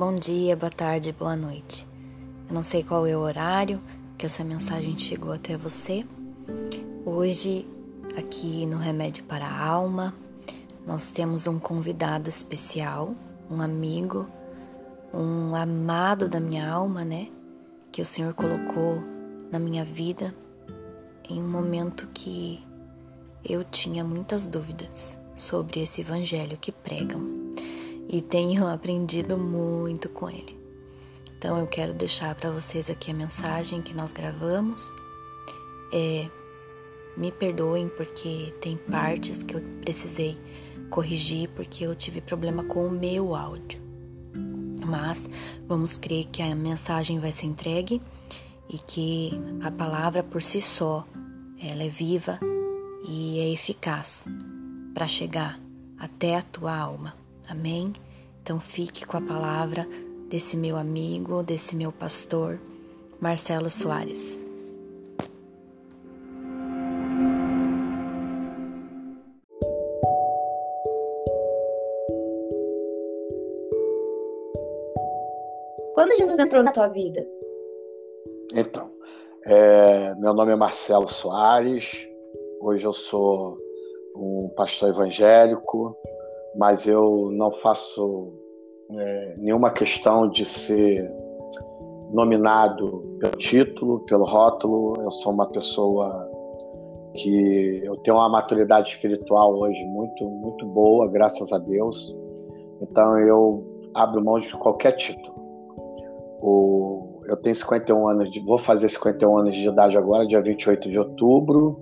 Bom dia, boa tarde, boa noite. Eu não sei qual é o horário que essa mensagem chegou até você. Hoje, aqui no Remédio para a Alma, nós temos um convidado especial, um amigo, um amado da minha alma, né? Que o Senhor colocou na minha vida em um momento que eu tinha muitas dúvidas sobre esse evangelho que pregam e tenho aprendido muito com ele. Então eu quero deixar para vocês aqui a mensagem que nós gravamos. É, me perdoem porque tem partes que eu precisei corrigir porque eu tive problema com o meu áudio. Mas vamos crer que a mensagem vai ser entregue e que a palavra por si só ela é viva e é eficaz para chegar até a tua alma. Amém? Então fique com a palavra desse meu amigo, desse meu pastor, Marcelo Soares. Quando Jesus entrou na tua vida? Então, é, meu nome é Marcelo Soares, hoje eu sou um pastor evangélico, mas eu não faço é, nenhuma questão de ser nominado pelo título, pelo rótulo. Eu sou uma pessoa que eu tenho uma maturidade espiritual hoje muito muito boa, graças a Deus. Então eu abro mão de qualquer título. O, eu tenho 51 anos, de, vou fazer 51 anos de idade agora, dia 28 de outubro,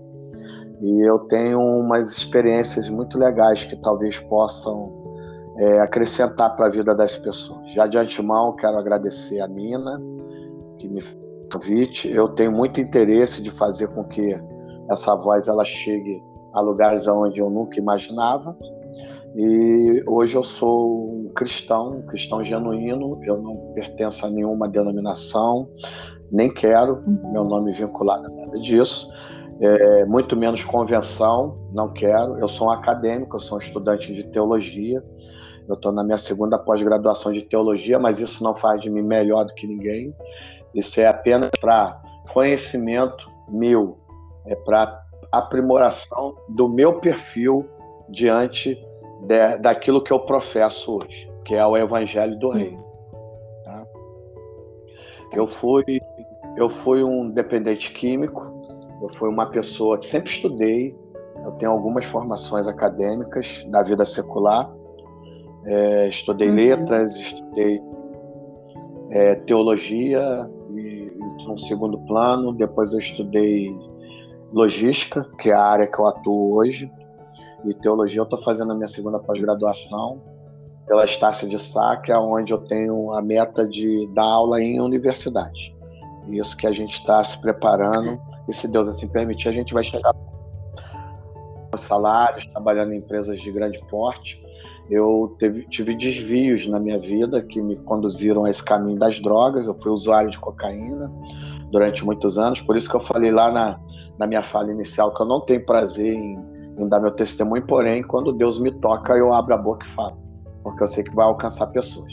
e eu tenho umas experiências muito legais que talvez possam é, acrescentar para a vida das pessoas. Já de antemão, quero agradecer a Nina, que me fez o convite. Eu tenho muito interesse de fazer com que essa voz ela chegue a lugares onde eu nunca imaginava. E hoje eu sou um cristão, um cristão genuíno, eu não pertenço a nenhuma denominação, nem quero meu nome vinculado a nada disso, é, muito menos convenção, não quero. Eu sou um acadêmico, eu sou um estudante de teologia, eu estou na minha segunda pós-graduação de teologia, mas isso não faz de mim melhor do que ninguém, isso é apenas para conhecimento meu, é para aprimoração do meu perfil diante de, daquilo que eu professo hoje, que é o Evangelho do Sim. Reino. Tá? Eu fui eu fui um dependente químico, eu fui uma pessoa que sempre estudei, eu tenho algumas formações acadêmicas da vida secular, é, estudei uhum. letras, estudei é, teologia e, no segundo plano, depois eu estudei logística, que é a área que eu atuo hoje, e teologia eu estou fazendo a minha segunda pós-graduação pela Estácia de Sá, que é onde eu tenho a meta de dar aula em universidade. Isso que a gente está se preparando, e se Deus assim permitir, a gente vai chegar os salários, trabalhando em empresas de grande porte. Eu teve, tive desvios na minha vida que me conduziram a esse caminho das drogas. Eu fui usuário de cocaína durante muitos anos, por isso que eu falei lá na, na minha fala inicial que eu não tenho prazer em em dar meu testemunho, porém, quando Deus me toca, eu abro a boca e falo, porque eu sei que vai alcançar pessoas.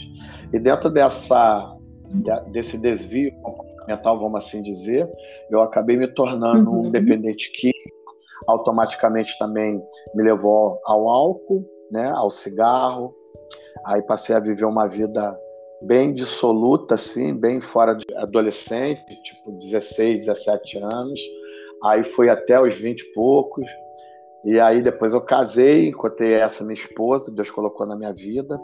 E dentro dessa desse desvio comportamental, vamos assim dizer, eu acabei me tornando uhum. um dependente químico, automaticamente também me levou ao álcool, né, ao cigarro. Aí passei a viver uma vida bem dissoluta, assim, bem fora de adolescente, tipo 16, 17 anos. Aí fui até os 20 e poucos, e aí depois eu casei, encontrei essa minha esposa, Deus colocou na minha vida,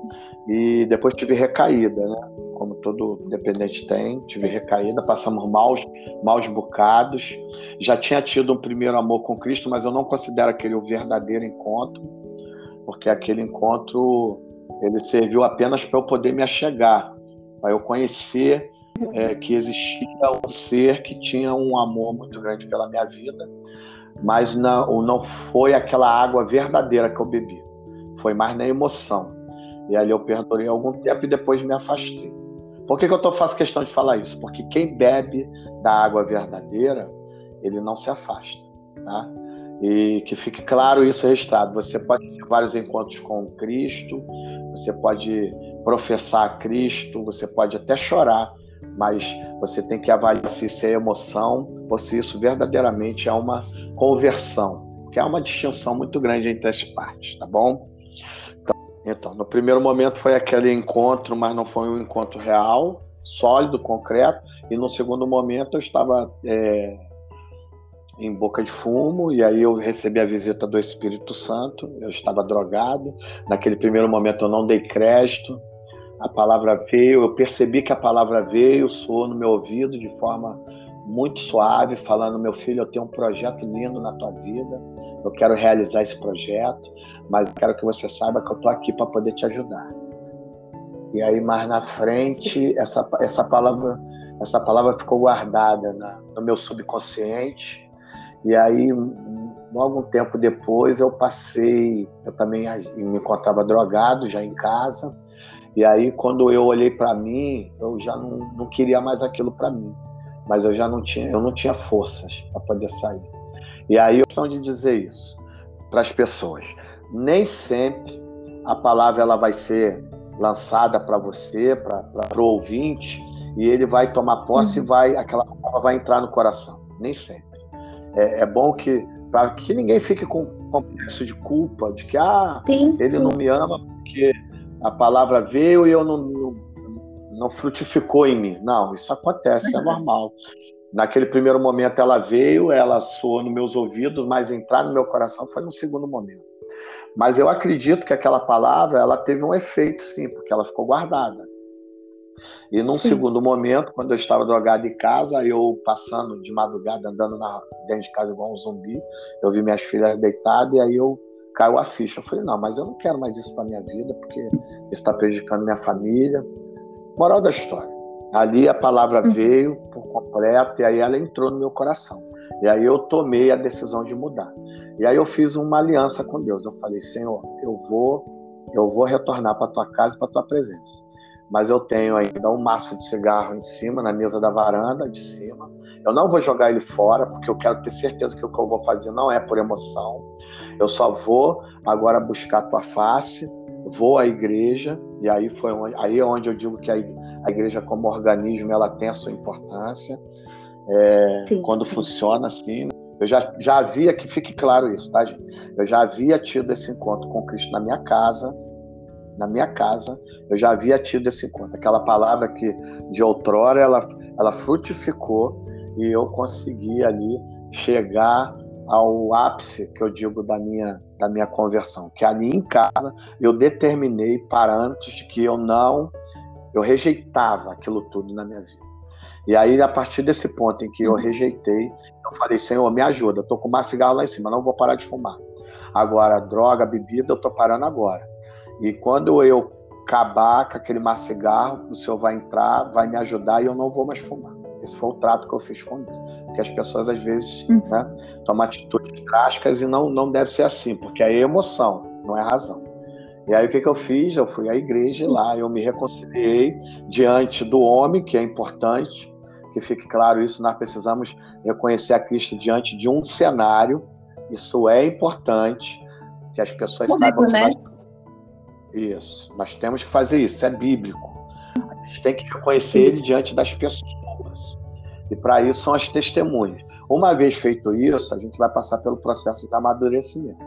e depois tive recaída, né? Como todo dependente tem, tive recaída, passamos maus, maus bocados. Já tinha tido um primeiro amor com Cristo, mas eu não considero aquele o verdadeiro encontro, porque aquele encontro ele serviu apenas para eu poder me achegar, para eu conhecer é, que existia um ser que tinha um amor muito grande pela minha vida mas não, não foi aquela água verdadeira que eu bebi. Foi mais na emoção. E ali eu perdurei algum tempo e depois me afastei. Por que, que eu tô, faço questão de falar isso? Porque quem bebe da água verdadeira, ele não se afasta. Tá? E que fique claro isso registrado. Você pode ter vários encontros com Cristo, você pode professar Cristo, você pode até chorar, mas você tem que avaliar se isso é emoção ou se isso verdadeiramente é uma conversão, porque há uma distinção muito grande entre as partes, tá bom? Então, então, no primeiro momento foi aquele encontro, mas não foi um encontro real, sólido, concreto, e no segundo momento eu estava é, em boca de fumo, e aí eu recebi a visita do Espírito Santo, eu estava drogado, naquele primeiro momento eu não dei crédito, a palavra veio, eu percebi que a palavra veio, soou no meu ouvido de forma muito suave, falando: meu filho, eu tenho um projeto lindo na tua vida, eu quero realizar esse projeto, mas eu quero que você saiba que eu estou aqui para poder te ajudar. E aí mais na frente essa, essa palavra essa palavra ficou guardada na, no meu subconsciente e aí algum tempo depois eu passei eu também me encontrava drogado já em casa e aí, quando eu olhei para mim, eu já não, não queria mais aquilo para mim. Mas eu já não tinha, eu não tinha forças para poder sair. E aí, eu estou de dizer isso para as pessoas. Nem sempre a palavra ela vai ser lançada para você, para o ouvinte, e ele vai tomar posse uhum. e vai aquela palavra vai entrar no coração. Nem sempre. É, é bom que para que ninguém fique com complexo de culpa, de que ah, sim, ele sim. não me ama porque a palavra veio e eu não, não, não frutificou em mim. Não, isso acontece, é normal. Naquele primeiro momento ela veio, ela soou nos meus ouvidos, mas entrar no meu coração foi no segundo momento. Mas eu acredito que aquela palavra ela teve um efeito, sim, porque ela ficou guardada. E num sim. segundo momento, quando eu estava drogado em casa, eu passando de madrugada, andando na, dentro de casa igual um zumbi, eu vi minhas filhas deitadas e aí eu caiu a ficha. Eu falei, não, mas eu não quero mais isso para minha vida, porque isso está prejudicando minha família. Moral da história. Ali a palavra uhum. veio por completo e aí ela entrou no meu coração. E aí eu tomei a decisão de mudar. E aí eu fiz uma aliança com Deus. Eu falei, Senhor, eu vou, eu vou retornar para tua casa, para tua presença mas eu tenho ainda um maço de cigarro em cima, na mesa da varanda de cima. Eu não vou jogar ele fora, porque eu quero ter certeza que o que eu vou fazer não é por emoção. Eu só vou agora buscar a tua face, vou à igreja, e aí foi onde, aí é onde eu digo que a, a igreja como organismo ela tem a sua importância. É, sim, quando sim. funciona assim. Eu já, já havia, que fique claro isso, tá, gente? Eu já havia tido esse encontro com Cristo na minha casa, na minha casa, eu já havia tido esse encontro. Aquela palavra que de outrora ela, ela frutificou e eu consegui ali chegar ao ápice que eu digo da minha da minha conversão, que ali em casa eu determinei parâmetros de que eu não eu rejeitava aquilo tudo na minha vida. E aí a partir desse ponto em que eu rejeitei, eu falei: "Senhor, me ajuda, eu tô com uma cigarro lá em cima, não vou parar de fumar. Agora, droga, bebida, eu tô parando agora. E quando eu acabar com aquele cigarro, o senhor vai entrar, vai me ajudar e eu não vou mais fumar. Esse foi o trato que eu fiz com Deus. Porque as pessoas, às vezes, uhum. né, tomam atitudes drásticas e não, não deve ser assim, porque aí é emoção, não é razão. E aí o que, que eu fiz? Eu fui à igreja Sim. lá, eu me reconciliei diante do homem, que é importante, que fique claro isso, nós precisamos reconhecer a Cristo diante de um cenário, isso é importante, que as pessoas saibam né? que nós isso. Nós temos que fazer isso. É bíblico. A gente tem que reconhecer ele diante das pessoas. E para isso são as testemunhas. Uma vez feito isso, a gente vai passar pelo processo de amadurecimento.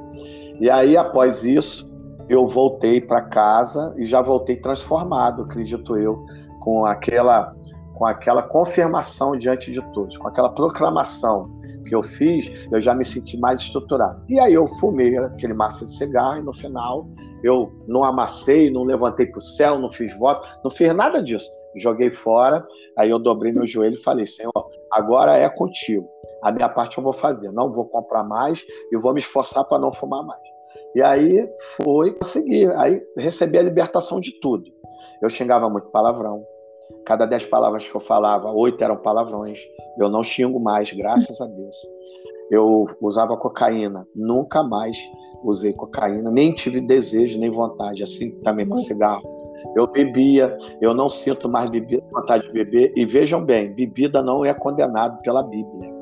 E aí, após isso, eu voltei para casa e já voltei transformado, acredito eu, com aquela com aquela confirmação diante de todos, com aquela proclamação que eu fiz, eu já me senti mais estruturado. E aí eu fumei aquele massa de cigarro e no final eu não amassei, não levantei para o céu, não fiz voto, não fiz nada disso. Joguei fora, aí eu dobrei meu joelho e falei: Senhor, agora é contigo. A minha parte eu vou fazer, não vou comprar mais e vou me esforçar para não fumar mais. E aí foi conseguir, aí recebi a libertação de tudo. Eu xingava muito palavrão. Cada dez palavras que eu falava, oito eram palavrões. Eu não xingo mais, graças a Deus. Eu usava cocaína, nunca mais usei cocaína, nem tive desejo nem vontade, assim também com cigarro. Eu bebia, eu não sinto mais bebida, vontade de beber. E vejam bem, bebida não é condenado pela Bíblia.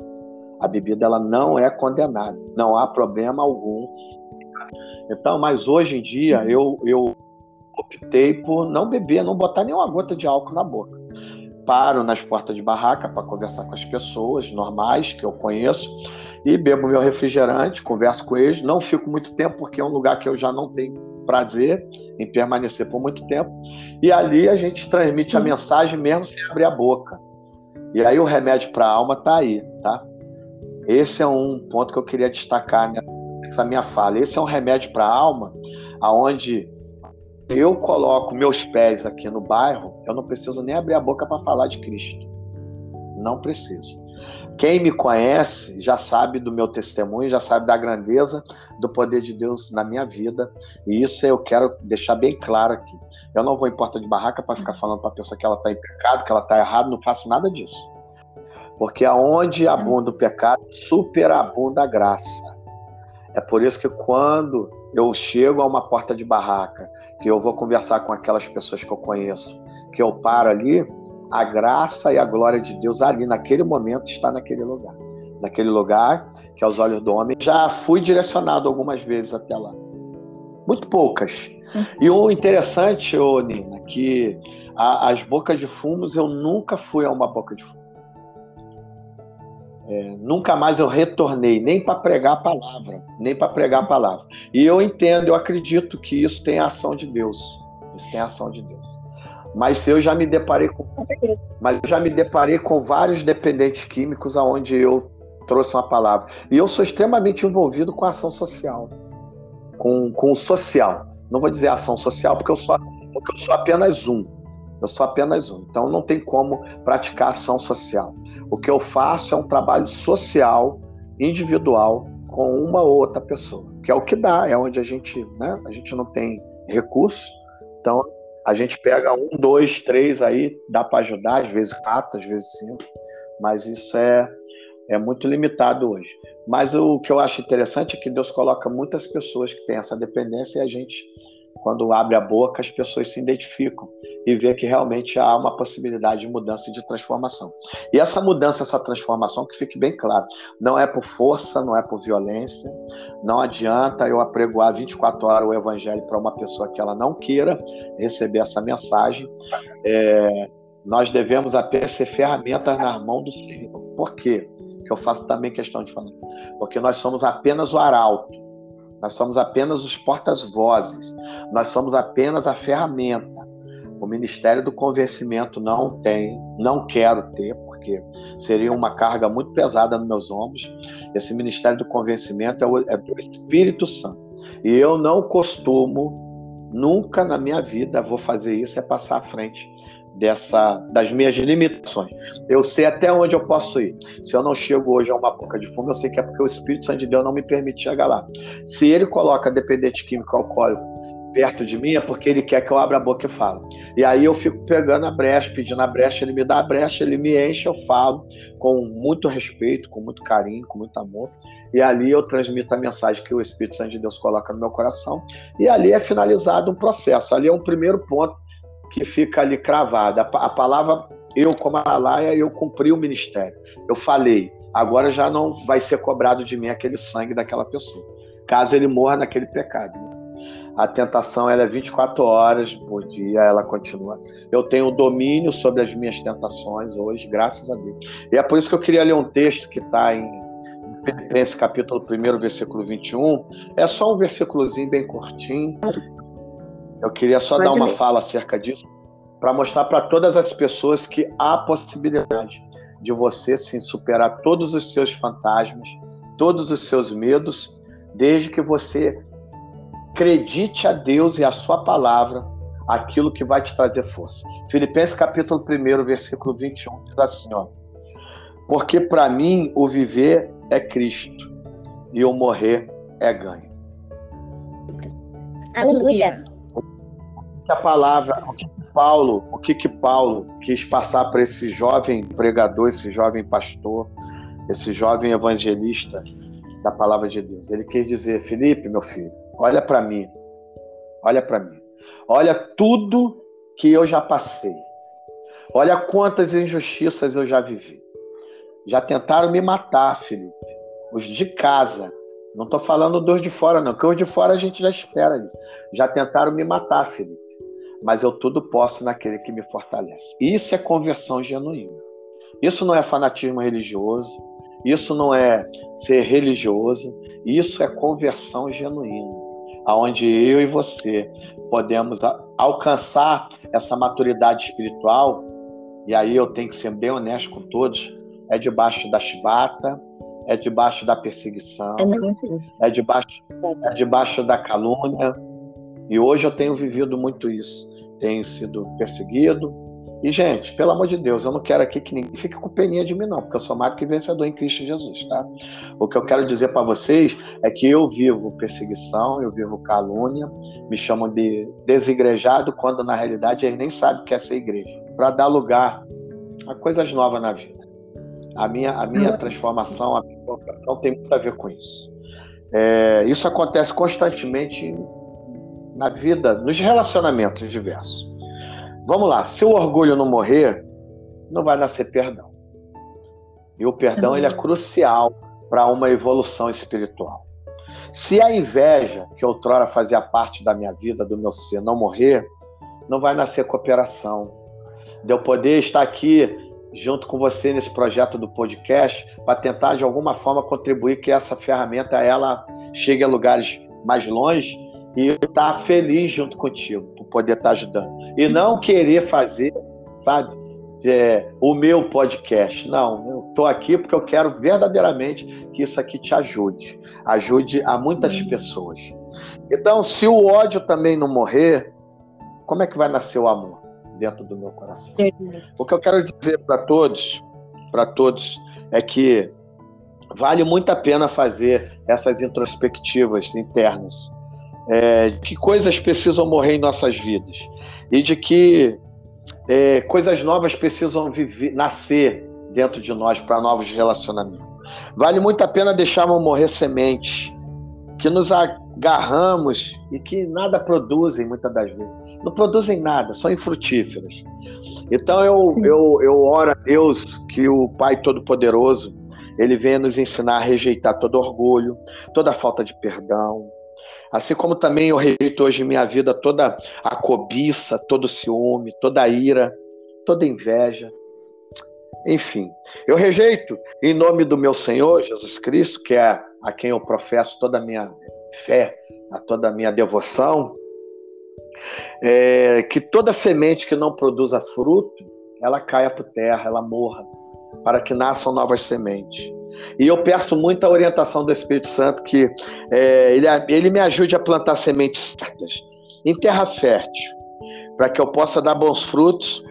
A bebida ela não é condenada, não há problema algum. Então, mas hoje em dia eu, eu optei por não beber, não botar nenhuma gota de álcool na boca. Paro nas portas de barraca para conversar com as pessoas normais que eu conheço e bebo meu refrigerante, converso com eles. Não fico muito tempo porque é um lugar que eu já não tenho prazer em permanecer por muito tempo. E ali a gente transmite a mensagem mesmo sem abrir a boca. E aí o remédio para a alma está aí, tá? Esse é um ponto que eu queria destacar nessa minha fala. Esse é um remédio para a alma, aonde eu coloco meus pés aqui no bairro, eu não preciso nem abrir a boca para falar de Cristo. Não preciso. Quem me conhece já sabe do meu testemunho, já sabe da grandeza do poder de Deus na minha vida. E isso eu quero deixar bem claro aqui. Eu não vou em porta de barraca para ficar falando para a pessoa que ela está em pecado, que ela está errada, não faço nada disso. Porque aonde abunda o pecado, superabunda a graça. É por isso que quando eu chego a uma porta de barraca, que eu vou conversar com aquelas pessoas que eu conheço, que eu paro ali, a graça e a glória de Deus ali naquele momento está naquele lugar. Naquele lugar que aos olhos do homem já fui direcionado algumas vezes até lá. Muito poucas. E o interessante, ô Nina, que a, as bocas de fumos eu nunca fui a uma boca de fumo. É, nunca mais eu retornei, nem para pregar a palavra, nem para pregar a palavra. E eu entendo, eu acredito que isso tem ação de Deus. Isso tem ação de Deus. Mas eu já me deparei com, com certeza. Mas eu já me deparei com vários dependentes químicos aonde eu trouxe uma palavra. E eu sou extremamente envolvido com a ação social. Com, com o social. Não vou dizer ação social porque eu sou, porque eu sou apenas um. Eu sou apenas um. Então não tem como praticar ação social. O que eu faço é um trabalho social, individual, com uma ou outra pessoa, que é o que dá, é onde a gente, né, a gente não tem recurso, então a gente pega um, dois, três aí, dá para ajudar, às vezes quatro, às vezes cinco, mas isso é, é muito limitado hoje. Mas o que eu acho interessante é que Deus coloca muitas pessoas que têm essa dependência e a gente, quando abre a boca, as pessoas se identificam e vê que realmente há uma possibilidade de mudança e de transformação. E essa mudança, essa transformação, que fique bem claro, não é por força, não é por violência, não adianta eu apregoar 24 horas o evangelho para uma pessoa que ela não queira receber essa mensagem. É, nós devemos apenas ser ferramentas na mão do Senhor. Por quê? Que eu faço também questão de falar. Porque nós somos apenas o arauto. Nós somos apenas os portas-vozes. Nós somos apenas a ferramenta. O Ministério do Convencimento não tem, não quero ter, porque seria uma carga muito pesada nos meus ombros. Esse Ministério do Convencimento é, o, é do Espírito Santo. E eu não costumo, nunca na minha vida vou fazer isso, é passar à frente dessa das minhas limitações. Eu sei até onde eu posso ir. Se eu não chego hoje a uma boca de fumo, eu sei que é porque o Espírito Santo de Deus não me permite chegar lá. Se ele coloca dependente químico alcoólico perto de mim é porque ele quer que eu abra a boca e fale. E aí eu fico pegando a brecha, pedindo a brecha, ele me dá a brecha, ele me enche, eu falo com muito respeito, com muito carinho, com muito amor. E ali eu transmito a mensagem que o Espírito Santo de Deus coloca no meu coração. E ali é finalizado um processo. Ali é um primeiro ponto que fica ali cravado. A, palavra, eu como a Laia, eu cumpri o ministério. Eu falei. Agora já não vai ser cobrado de mim aquele sangue daquela pessoa. Caso ele morra naquele pecado. A tentação ela é 24 horas por dia, ela continua. Eu tenho domínio sobre as minhas tentações hoje, graças a Deus. E é por isso que eu queria ler um texto que está em Filipenses capítulo 1, versículo 21. É só um versículozinho bem curtinho. Eu queria só Pode dar uma ler. fala acerca disso, para mostrar para todas as pessoas que há possibilidade de você sim superar todos os seus fantasmas, todos os seus medos, desde que você acredite a Deus e a sua palavra aquilo que vai te trazer força. Filipenses capítulo 1, versículo 21 diz assim, ó: Porque para mim o viver é Cristo e o morrer é ganho. Aleluia. A palavra, o que Paulo, o que que Paulo quis passar para esse jovem pregador, esse jovem pastor, esse jovem evangelista da palavra de Deus? Ele quis dizer, Felipe, meu filho, Olha para mim. Olha para mim. Olha tudo que eu já passei. Olha quantas injustiças eu já vivi. Já tentaram me matar, Felipe. Os de casa. Não estou falando dos de fora, não, porque os de fora a gente já espera isso. Já tentaram me matar, Felipe. Mas eu tudo posso naquele que me fortalece. Isso é conversão genuína. Isso não é fanatismo religioso. Isso não é ser religioso. Isso é conversão genuína. Aonde eu e você podemos alcançar essa maturidade espiritual. E aí eu tenho que ser bem honesto com todos. É debaixo da chibata, é debaixo da perseguição, é, é debaixo, é debaixo da calúnia. E hoje eu tenho vivido muito isso. Tenho sido perseguido. E, gente, pelo amor de Deus, eu não quero aqui que ninguém fique com peninha de mim, não, porque eu sou mais que vencedor em Cristo Jesus, tá? O que eu quero dizer para vocês é que eu vivo perseguição, eu vivo calúnia, me chamam de desigrejado, quando na realidade eles nem sabem o que é ser igreja, para dar lugar a coisas novas na vida. A minha, a minha transformação, a minha conversão tem muito a ver com isso. É, isso acontece constantemente na vida, nos relacionamentos diversos. Vamos lá, se o orgulho não morrer, não vai nascer perdão. E o perdão ele é crucial para uma evolução espiritual. Se a inveja, que outrora fazia parte da minha vida, do meu ser, não morrer, não vai nascer cooperação. De eu poder estar aqui junto com você nesse projeto do podcast para tentar de alguma forma contribuir que essa ferramenta ela chegue a lugares mais longe e estar feliz junto contigo por poder estar ajudando e não querer fazer, sabe, é, o meu podcast. Não, eu estou aqui porque eu quero verdadeiramente que isso aqui te ajude, ajude a muitas pessoas. Então, se o ódio também não morrer, como é que vai nascer o amor? dentro do meu coração. O que eu quero dizer para todos, para todos, é que vale muito a pena fazer essas introspectivas internas. É, de que coisas precisam morrer em nossas vidas e de que é, coisas novas precisam viver, nascer dentro de nós para novos relacionamentos. Vale muito a pena deixarmos morrer sementes que nos agarramos e que nada produzem muitas das vezes não produzem nada, são infrutíferas. Então eu, eu, eu oro a Deus que o Pai Todo-Poderoso ele venha nos ensinar a rejeitar todo orgulho, toda falta de perdão. Assim como também eu rejeito hoje em minha vida toda a cobiça, todo o ciúme, toda a ira, toda a inveja. Enfim, eu rejeito em nome do meu Senhor Jesus Cristo, que é a quem eu professo toda a minha fé, a toda a minha devoção, é, que toda semente que não produza fruto, ela caia por terra, ela morra, para que nasçam novas sementes. E eu peço muita orientação do Espírito Santo que é, ele, ele me ajude a plantar sementes certas, em terra fértil, para que eu possa dar bons frutos.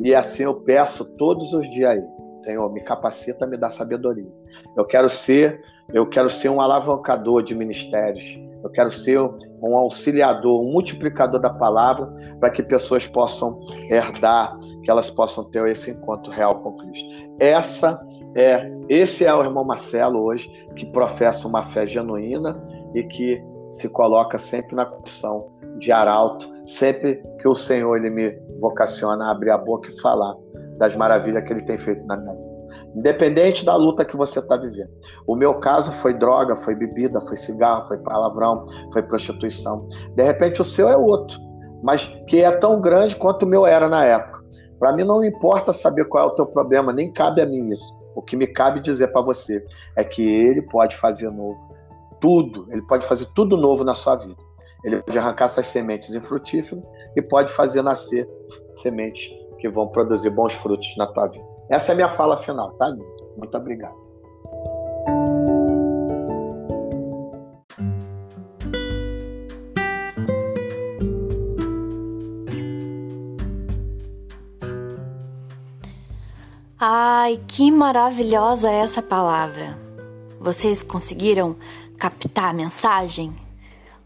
E assim eu peço todos os dias aí, Senhor, me capacita, me dá sabedoria. Eu quero ser, eu quero ser um alavancador de ministérios. Eu quero ser um auxiliador, um multiplicador da palavra, para que pessoas possam herdar, que elas possam ter esse encontro real com Cristo. Essa é, esse é o irmão Marcelo hoje, que professa uma fé genuína e que se coloca sempre na condição de arauto, sempre que o Senhor ele me vocaciona a abrir a boca e falar das maravilhas que ele tem feito na minha vida independente da luta que você está vivendo. O meu caso foi droga, foi bebida, foi cigarro, foi palavrão, foi prostituição. De repente o seu é outro, mas que é tão grande quanto o meu era na época. Para mim não importa saber qual é o teu problema, nem cabe a mim isso. O que me cabe dizer para você é que ele pode fazer novo tudo, ele pode fazer tudo novo na sua vida. Ele pode arrancar essas sementes infrutíferas e pode fazer nascer sementes que vão produzir bons frutos na tua vida. Essa é a minha fala final, tá? Muito obrigado. Ai, que maravilhosa essa palavra! Vocês conseguiram captar a mensagem?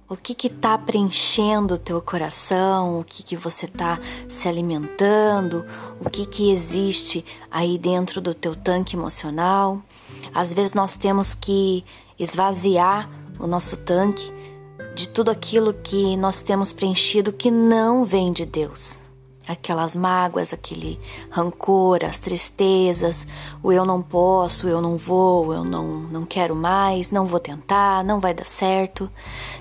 O que que tá preenchendo o teu coração? O que que você tá se alimentando? O que que existe aí dentro do teu tanque emocional? Às vezes nós temos que esvaziar o nosso tanque de tudo aquilo que nós temos preenchido que não vem de Deus. Aquelas mágoas, aquele rancor, as tristezas, o eu não posso, eu não vou, eu não, não quero mais, não vou tentar, não vai dar certo.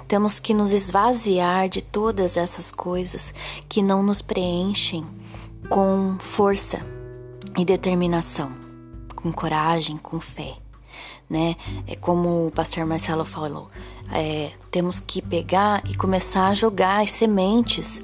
Temos que nos esvaziar de todas essas coisas que não nos preenchem com força e determinação, com coragem, com fé. Né? É como o pastor Marcelo falou, é, temos que pegar e começar a jogar as sementes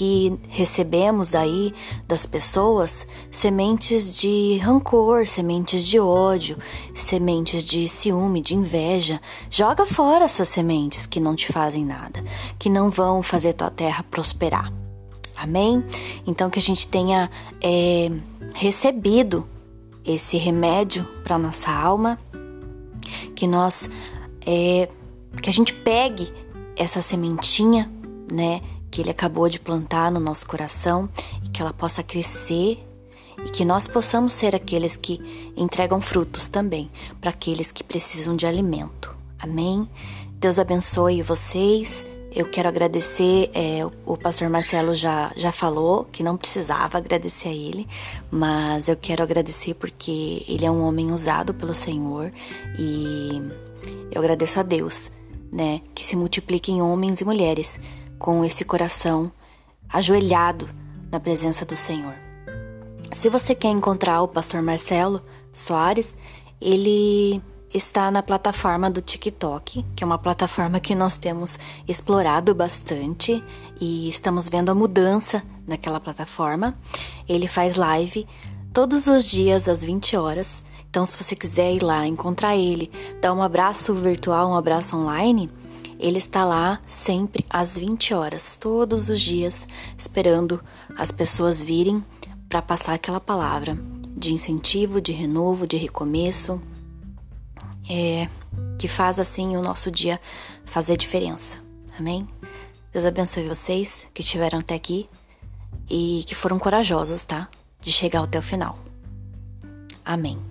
que recebemos aí das pessoas sementes de rancor, sementes de ódio, sementes de ciúme, de inveja. Joga fora essas sementes que não te fazem nada, que não vão fazer tua terra prosperar. Amém? Então que a gente tenha é, recebido esse remédio para nossa alma, que nós é, que a gente pegue essa sementinha, né? Que Ele acabou de plantar no nosso coração e que ela possa crescer e que nós possamos ser aqueles que entregam frutos também para aqueles que precisam de alimento. Amém? Deus abençoe vocês. Eu quero agradecer, é, o, pastor Marcelo já, já falou que não precisava agradecer a ele, mas eu quero agradecer porque ele é um homem usado pelo Senhor e eu agradeço a Deus, né, que se multipliquem homens e mulheres com esse coração ajoelhado na presença do Senhor. Se você quer encontrar o pastor Marcelo Soares, ele está na plataforma do TikTok, que é uma plataforma que nós temos explorado bastante e estamos vendo a mudança naquela plataforma. Ele faz live todos os dias às 20 horas. Então, se você quiser ir lá encontrar ele, dar um abraço virtual, um abraço online, ele está lá sempre às 20 horas, todos os dias, esperando as pessoas virem para passar aquela palavra de incentivo, de renovo, de recomeço, é, que faz assim o nosso dia fazer diferença. Amém? Deus abençoe vocês que estiveram até aqui e que foram corajosos, tá? De chegar até o final. Amém.